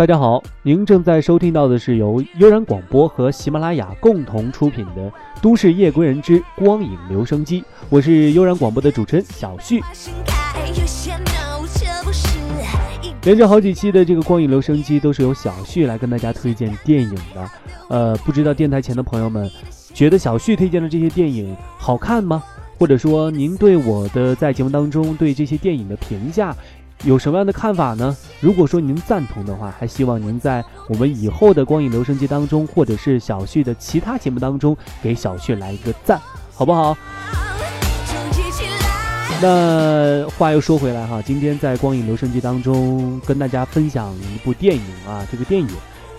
大家好，您正在收听到的是由悠然广播和喜马拉雅共同出品的《都市夜归人之光影留声机》，我是悠然广播的主持人小旭。连着好几期的这个光影留声机都是由小旭来跟大家推荐电影的，呃，不知道电台前的朋友们觉得小旭推荐的这些电影好看吗？或者说您对我的在节目当中对这些电影的评价？有什么样的看法呢？如果说您赞同的话，还希望您在我们以后的光影留声机当中，或者是小旭的其他节目当中，给小旭来一个赞，好不好？那话又说回来哈，今天在光影留声机当中跟大家分享一部电影啊，这个电影，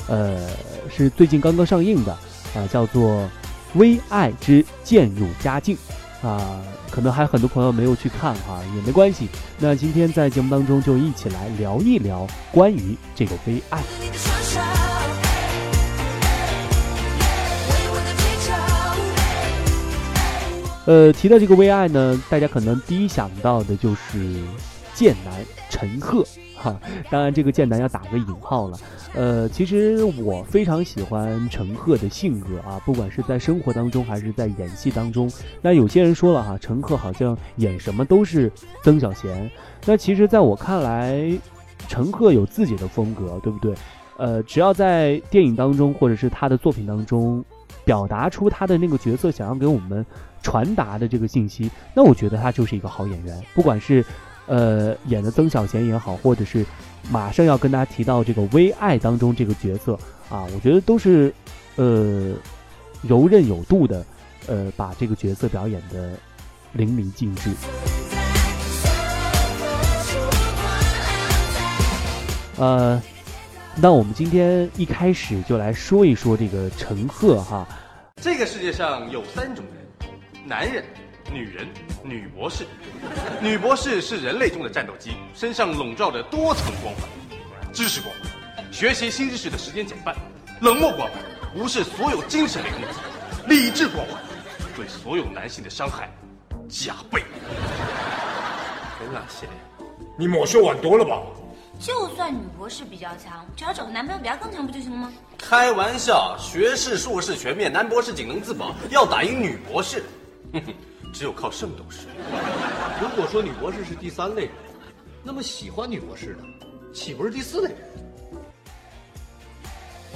呃，是最近刚刚上映的啊，叫做《微爱之渐入佳境》。啊，可能还很多朋友没有去看哈，也没关系。那今天在节目当中就一起来聊一聊关于这个微爱。呃，提到这个微爱呢，大家可能第一想到的就是剑南陈赫。哈，当然这个剑南要打个引号了。呃，其实我非常喜欢陈赫的性格啊，不管是在生活当中还是在演戏当中。那有些人说了哈，陈赫好像演什么都是曾小贤。那其实在我看来，陈赫有自己的风格，对不对？呃，只要在电影当中或者是他的作品当中，表达出他的那个角色想要给我们传达的这个信息，那我觉得他就是一个好演员，不管是。呃，演的曾小贤也好，或者是马上要跟大家提到这个《微爱》当中这个角色啊，我觉得都是呃柔韧有度的，呃，把这个角色表演的淋漓尽致。呃，那我们今天一开始就来说一说这个陈赫哈。这个世界上有三种人，男人。女人，女博士，女博士是人类中的战斗机，身上笼罩着多层光环：知识光环，学习新知识的时间减半；冷漠光环，无视所有精神类攻击；理智光环，对所有男性的伤害加倍。有哪些？你抹血碗多了吧？就算女博士比较强，只要找个男朋友比她更强不就行了吗？开玩笑，学士、硕士全面，男博士仅能自保，要打赢女博士，哼哼。只有靠圣斗士。如果说女博士是第三类人，那么喜欢女博士的，岂不是第四类人？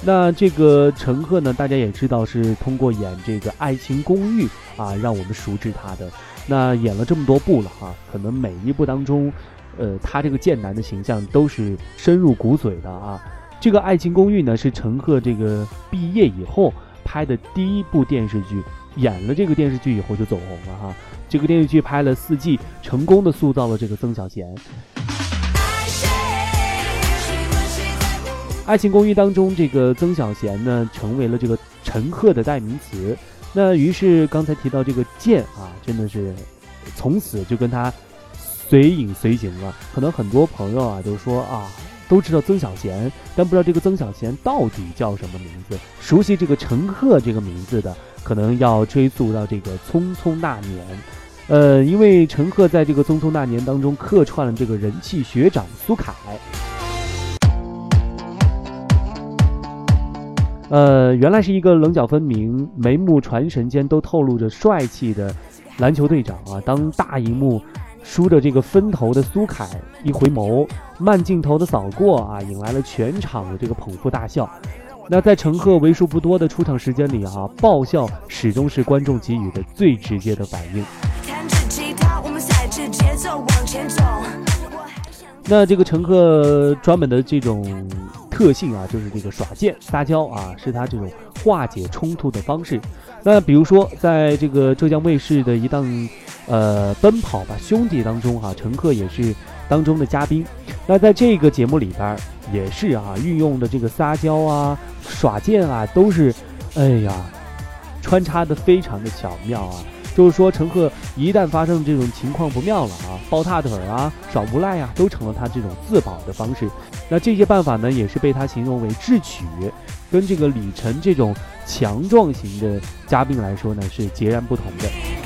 那这个陈赫呢？大家也知道是通过演这个《爱情公寓》啊，让我们熟知他的。那演了这么多部了哈，可能每一部当中，呃，他这个剑男的形象都是深入骨髓的啊。这个《爱情公寓》呢，是陈赫这个毕业以后拍的第一部电视剧。演了这个电视剧以后就走红了哈，这个电视剧拍了四季，成功的塑造了这个曾小贤。爱情公寓当中，这个曾小贤呢，成为了这个陈赫的代名词。那于是刚才提到这个剑啊，真的是从此就跟他随影随形了。可能很多朋友啊都说啊。都知道曾小贤，但不知道这个曾小贤到底叫什么名字。熟悉这个陈赫这个名字的，可能要追溯到这个《匆匆那年》。呃，因为陈赫在这个《匆匆那年》当中客串了这个人气学长苏凯。呃，原来是一个棱角分明、眉目传神间都透露着帅气的篮球队长啊！当大荧幕。梳着这个分头的苏凯一回眸，慢镜头的扫过啊，引来了全场的这个捧腹大笑。那在陈赫为数不多的出场时间里哈，爆笑始终是观众给予的最直接的反应。那这个陈赫专门的这种特性啊，就是这个耍贱撒娇啊，是他这种化解冲突的方式。那比如说，在这个浙江卫视的一档。呃，奔跑吧兄弟当中哈，陈赫也是当中的嘉宾。那在这个节目里边，也是啊，运用的这个撒娇啊、耍贱啊，都是，哎呀，穿插的非常的巧妙啊。就是说，陈赫一旦发生这种情况不妙了啊，抱大腿啊、耍无赖啊，都成了他这种自保的方式。那这些办法呢，也是被他形容为智取，跟这个李晨这种强壮型的嘉宾来说呢，是截然不同的。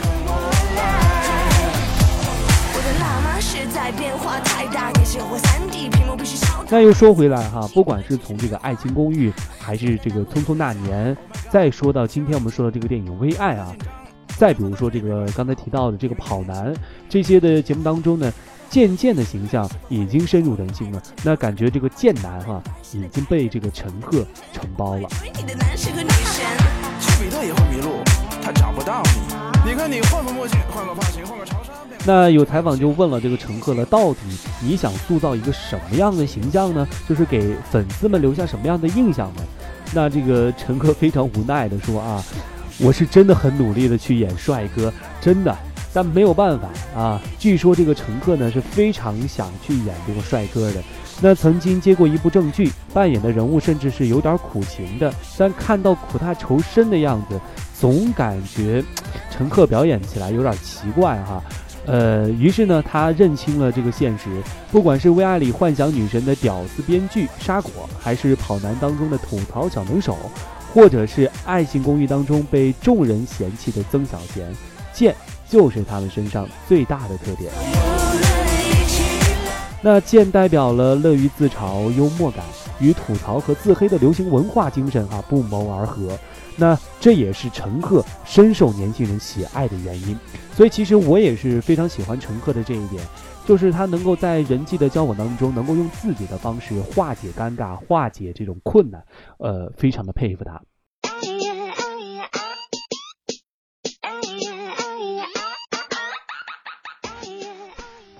那又说回来哈，不管是从这个《爱情公寓》，还是这个《匆匆那年》，再说到今天我们说的这个电影《微爱》啊，再比如说这个刚才提到的这个《跑男》这些的节目当中呢，渐渐的形象已经深入人心了。那感觉这个贱男哈已经被这个陈赫承包了。比特也会迷路，他找不到你。你看你换个墨镜，换个发型，换个长。那有采访就问了这个陈赫了，到底你想塑造一个什么样的形象呢？就是给粉丝们留下什么样的印象呢？那这个陈赫非常无奈的说啊，我是真的很努力的去演帅哥，真的，但没有办法啊。据说这个陈赫呢是非常想去演这个帅哥的。那曾经接过一部正剧，扮演的人物甚至是有点苦情的，但看到苦大仇深的样子，总感觉陈赫表演起来有点奇怪哈。呃，于是呢，他认清了这个现实，不管是《为爱》里幻想女神的屌丝编剧沙果，还是《跑男》当中的吐槽小能手，或者是《爱情公寓》当中被众人嫌弃的曾小贤，贱就是他们身上最大的特点。那剑代表了乐于自嘲、幽默感，与吐槽和自黑的流行文化精神啊不谋而合。那这也是陈赫深受年轻人喜爱的原因。所以其实我也是非常喜欢陈赫的这一点，就是他能够在人际的交往当中，能够用自己的方式化解尴尬、化解这种困难，呃，非常的佩服他。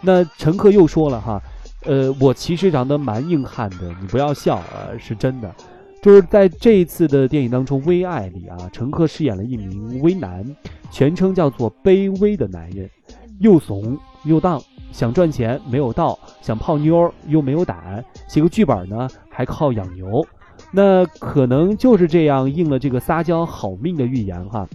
那陈赫又说了哈，呃，我其实长得蛮硬汉的，你不要笑啊，是真的。就是在这一次的电影当中，《微爱》里啊，陈赫饰演了一名微男，全称叫做“卑微的男人”，又怂又荡，想赚钱没有道，想泡妞又没有胆，写个剧本呢还靠养牛。那可能就是这样应了这个撒娇好命的预言哈。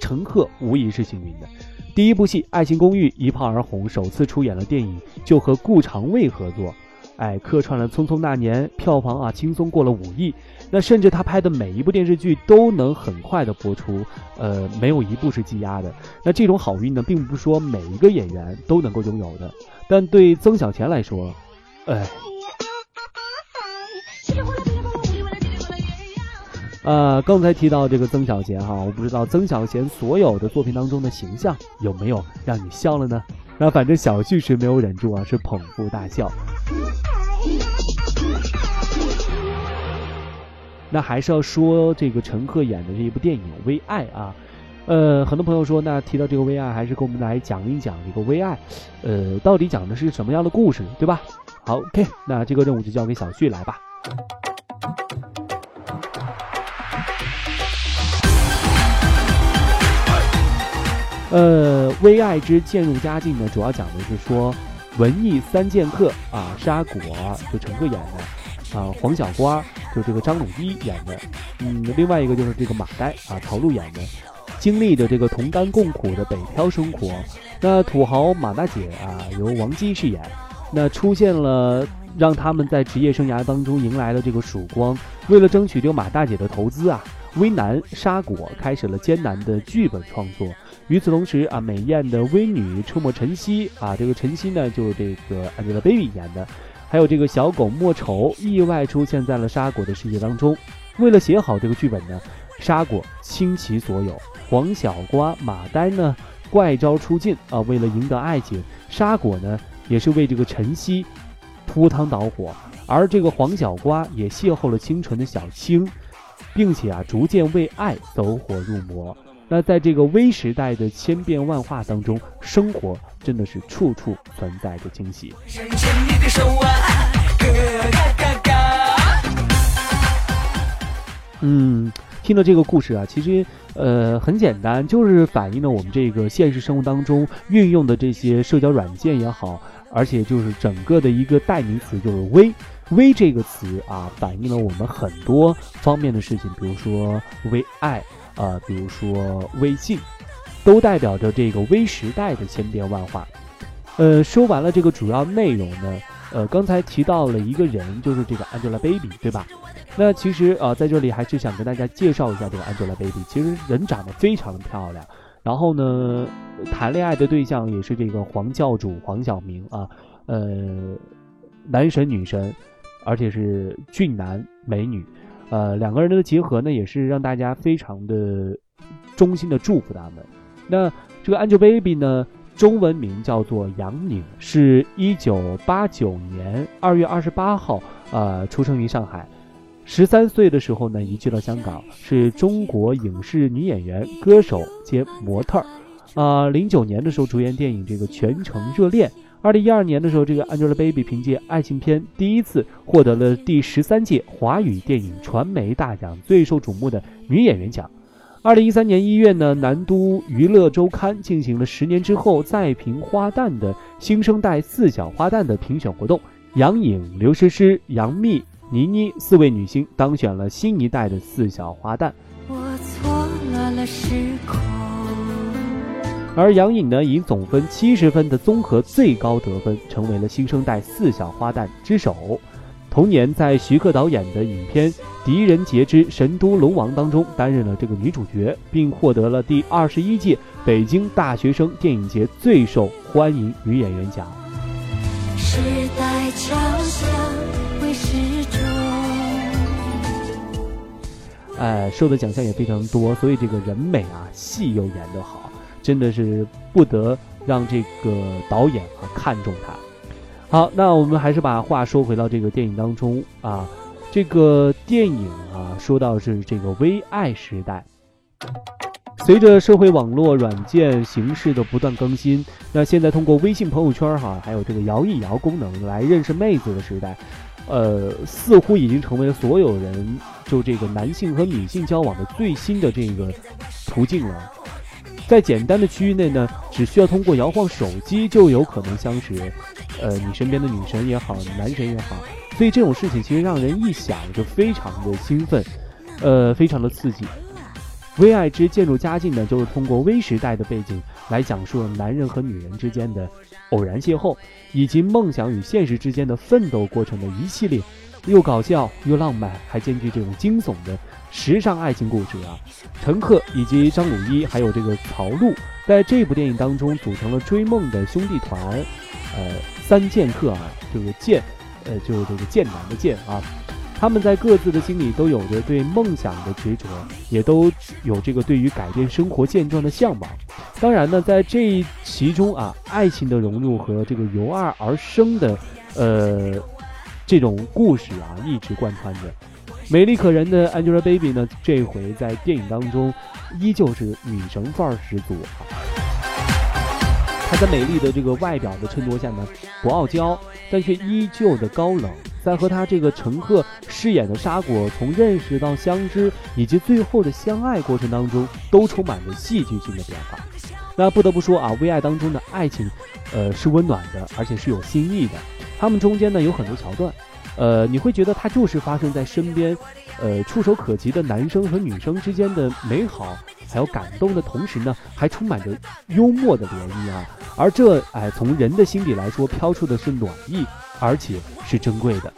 陈赫无疑是幸运的。第一部戏《爱情公寓》一炮而红，首次出演了电影就和顾长卫合作，哎，客串了《匆匆那年》，票房啊轻松过了五亿。那甚至他拍的每一部电视剧都能很快的播出，呃，没有一部是积压的。那这种好运呢，并不是说每一个演员都能够拥有的，但对曾小贤来说，哎。呃，刚才提到这个曾小贤哈，我不知道曾小贤所有的作品当中的形象有没有让你笑了呢？那反正小旭是没有忍住啊，是捧腹大笑。那还是要说这个陈赫演的这一部电影《微爱》啊，呃，很多朋友说，那提到这个《微爱》，还是给我们来讲一讲这个《微爱》，呃，到底讲的是什么样的故事，对吧？好，OK，那这个任务就交给小旭来吧。呃，《微爱之渐入佳境》呢，主要讲的是说文艺三剑客啊，沙果就陈赫演的，啊黄小瓜就这个张鲁一演的，嗯，另外一个就是这个马呆啊曹璐演的，经历着这个同甘共苦的北漂生活。那土豪马大姐啊，由王姬饰演，那出现了让他们在职业生涯当中迎来了这个曙光。为了争取这个马大姐的投资啊，微男沙果开始了艰难的剧本创作。与此同时啊，美艳的微女车模晨曦啊，这个晨曦呢，就是这个 Angelababy 演的，还有这个小狗莫愁意外出现在了沙果的世界当中。为了写好这个剧本呢，沙果倾其所有，黄小瓜、马呆呢怪招出尽啊。为了赢得爱情，沙果呢也是为这个晨曦扑汤蹈火，而这个黄小瓜也邂逅了清纯的小青，并且啊逐渐为爱走火入魔。那在这个微时代的千变万化当中，生活真的是处处存在着惊喜。嗯，听了这个故事啊，其实呃很简单，就是反映了我们这个现实生活当中运用的这些社交软件也好，而且就是整个的一个代名词就是“微”。微这个词啊，反映了我们很多方面的事情，比如说微爱。啊，比如说微信，都代表着这个微时代的千变万化。呃，说完了这个主要内容呢，呃，刚才提到了一个人，就是这个 Angelababy，对吧？那其实啊，在这里还是想跟大家介绍一下这个 Angelababy。其实人长得非常的漂亮，然后呢，谈恋爱的对象也是这个黄教主黄晓明啊，呃，男神女神。而且是俊男美女，呃，两个人的结合呢，也是让大家非常的衷心的祝福他们。那这个 Angelababy 呢，中文名叫做杨颖，是一九八九年二月二十八号，呃，出生于上海。十三岁的时候呢，移居到香港，是中国影视女演员、歌手兼模特儿。啊，零九年的时候主演电影《这个全城热恋》。二零一二年的时候，这个 Angelababy 凭借爱情片第一次获得了第十三届华语电影传媒大奖最受瞩目的女演员奖。二零一三年一月呢，南都娱乐周刊进行了十年之后再评花旦的新生代四小花旦的评选活动，杨颖、刘诗诗、杨幂。倪妮四位女星当选了新一代的四小花旦，我错了了时空。而杨颖呢，以总分七十分的综合最高得分，成为了新生代四小花旦之首。同年，在徐克导演的影片《狄仁杰之神都龙王》当中担任了这个女主角，并获得了第二十一届北京大学生电影节最受欢迎女演员奖。时代交响。哎，受的奖项也非常多，所以这个人美啊，戏又演得好，真的是不得让这个导演啊看中他。好，那我们还是把话说回到这个电影当中啊，这个电影啊，说到是这个微爱时代，随着社会网络软件形式的不断更新，那现在通过微信朋友圈哈，还有这个摇一摇功能来认识妹子的时代。呃，似乎已经成为了所有人就这个男性和女性交往的最新的这个途径了。在简单的区域内呢，只需要通过摇晃手机就有可能相识，呃，你身边的女神也好，男神也好，所以这种事情其实让人一想就非常的兴奋，呃，非常的刺激。微爱之渐入佳境呢，就是通过微时代的背景来讲述男人和女人之间的偶然邂逅，以及梦想与现实之间的奋斗过程的一系列又搞笑又浪漫，还兼具这种惊悚的时尚爱情故事啊。陈赫以及张鲁一还有这个曹璐，在这部电影当中组成了追梦的兄弟团，呃，三剑客啊，这个剑，呃，就是这个剑男的剑啊。他们在各自的心里都有着对梦想的执着，也都有这个对于改变生活现状的向往。当然呢，在这其中啊，爱情的融入和这个由爱而生的，呃，这种故事啊，一直贯穿着。美丽可人的 Angelababy 呢，这回在电影当中依旧是女神范儿十足。她在美丽的这个外表的衬托下呢，不傲娇，但却依旧的高冷。在和她这个陈赫饰演的沙果从认识到相知，以及最后的相爱过程当中，都充满着戏剧性的变化。那不得不说啊，《微爱》当中的爱情，呃，是温暖的，而且是有新意的。他们中间呢有很多桥段，呃，你会觉得它就是发生在身边，呃，触手可及的男生和女生之间的美好，还有感动的同时呢，还充满着幽默的涟漪啊。而这，哎，从人的心底来说，飘出的是暖意。而且是珍贵的。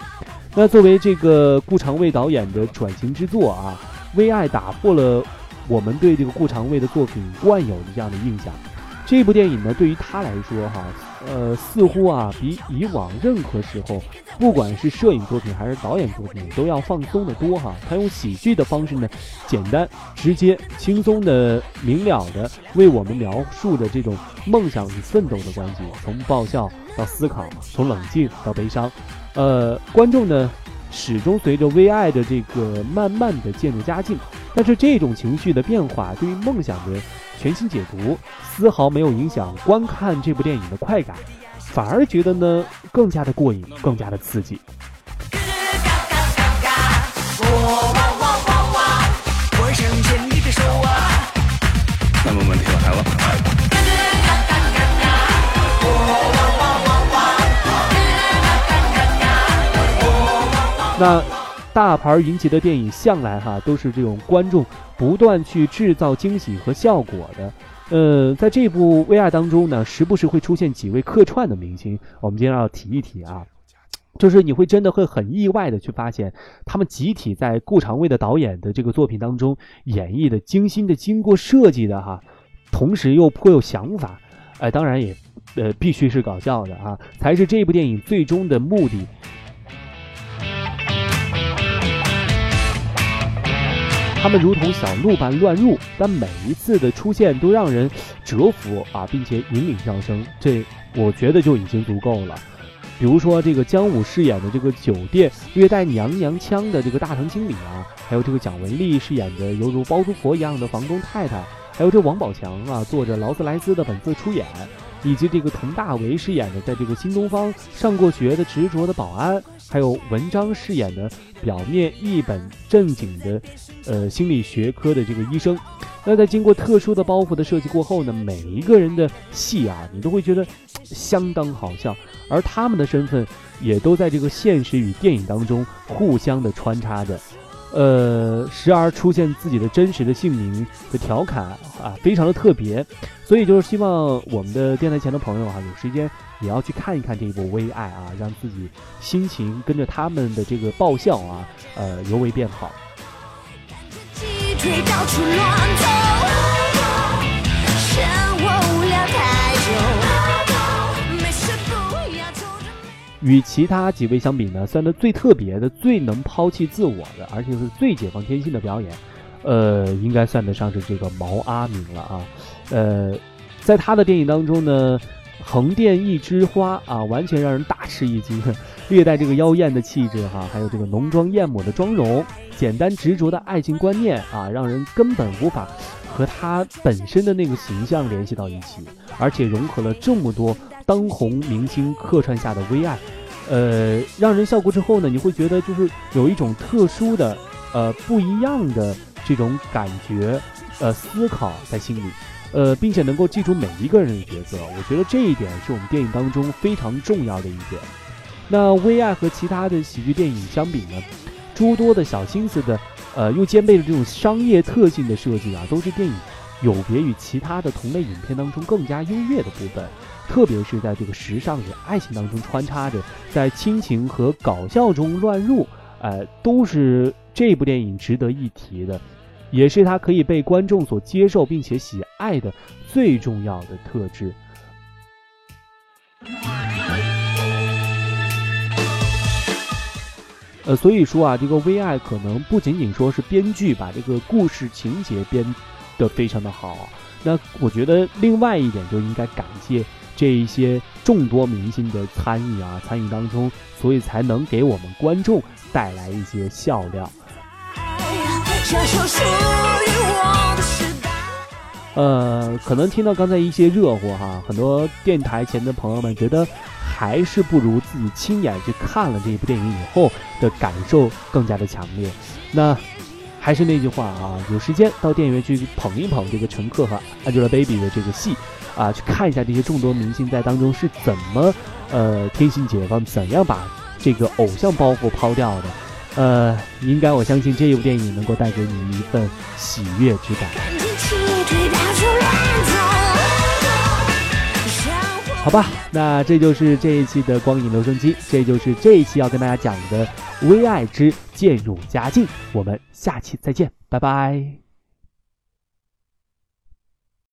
那作为这个顾长卫导演的转型之作啊，《为爱》打破了我们对这个顾长卫的作品惯有的这样的印象。这部电影呢，对于他来说哈，呃，似乎啊比以往任何时候，不管是摄影作品还是导演作品，都要放松的多哈。他用喜剧的方式呢，简单、直接、轻松的、明了的为我们描述的这种梦想与奋斗的关系，从爆笑。到思考，从冷静到悲伤，呃，观众呢始终随着微爱的这个慢慢的渐入佳境，但是这种情绪的变化对于梦想的全新解读，丝毫没有影响观看这部电影的快感，反而觉得呢更加的过瘾，更加的刺激。那么问题来了。那大牌云集的电影向来哈都是这种观众不断去制造惊喜和效果的。呃，在这部《V R》当中呢，时不时会出现几位客串的明星，我们今天要提一提啊。就是你会真的会很意外的去发现，他们集体在顾长卫的导演的这个作品当中演绎的精心的经过设计的哈，同时又颇有想法，哎，当然也呃必须是搞笑的啊，才是这部电影最终的目的。他们如同小鹿般乱入，但每一次的出现都让人折服啊，并且引领上升，这我觉得就已经足够了。比如说这个姜武饰演的这个酒店略带娘娘腔的这个大堂经理啊，还有这个蒋雯丽饰演的犹如包租婆一样的房东太太，还有这王宝强啊坐着劳斯莱斯的本色出演。以及这个佟大为饰演的在这个新东方上过学的执着的保安，还有文章饰演的表面一本正经的，呃心理学科的这个医生。那在经过特殊的包袱的设计过后呢，每一个人的戏啊，你都会觉得相当好笑，而他们的身份也都在这个现实与电影当中互相的穿插着。呃，时而出现自己的真实的姓名的调侃啊，非常的特别，所以就是希望我们的电台前的朋友啊，有时间也要去看一看这一部《微爱》啊，让自己心情跟着他们的这个爆笑啊，呃，尤为变好。与其他几位相比呢，算得最特别的、最能抛弃自我的，而且是最解放天性的表演，呃，应该算得上是这个毛阿敏了啊。呃，在他的电影当中呢，横店一枝花啊，完全让人大吃一惊，略带这个妖艳的气质哈，还有这个浓妆艳抹的妆容，简单执着的爱情观念啊，让人根本无法和他本身的那个形象联系到一起，而且融合了这么多。当红明星客串下的微爱，呃，让人笑过之后呢，你会觉得就是有一种特殊的、呃不一样的这种感觉，呃，思考在心里，呃，并且能够记住每一个人的角色。我觉得这一点是我们电影当中非常重要的一点。那微爱和其他的喜剧电影相比呢，诸多的小心思的，呃，又兼备着这种商业特性的设计啊，都是电影有别于其他的同类影片当中更加优越的部分。特别是在这个时尚与爱情当中穿插着，在亲情和搞笑中乱入，呃，都是这部电影值得一提的，也是它可以被观众所接受并且喜爱的最重要的特质。呃，所以说啊，这个《微爱》可能不仅仅说是编剧把这个故事情节编得非常的好，那我觉得另外一点就应该感谢。这一些众多明星的参与啊，参与当中，所以才能给我们观众带来一些笑料。呃，可能听到刚才一些热乎哈，很多电台前的朋友们觉得还是不如自己亲眼去看了这一部电影以后的感受更加的强烈。那还是那句话啊，有时间到电影院去捧一捧这个乘客和 Angelababy 的这个戏。啊，去看一下这些众多明星在当中是怎么，呃，天性解放，怎样把这个偶像包袱抛掉的，呃，应该我相信这一部电影能够带给你一份喜悦之感。好吧，那这就是这一期的光影留声机，这就是这一期要跟大家讲的《微爱之渐入佳境》，我们下期再见，拜拜。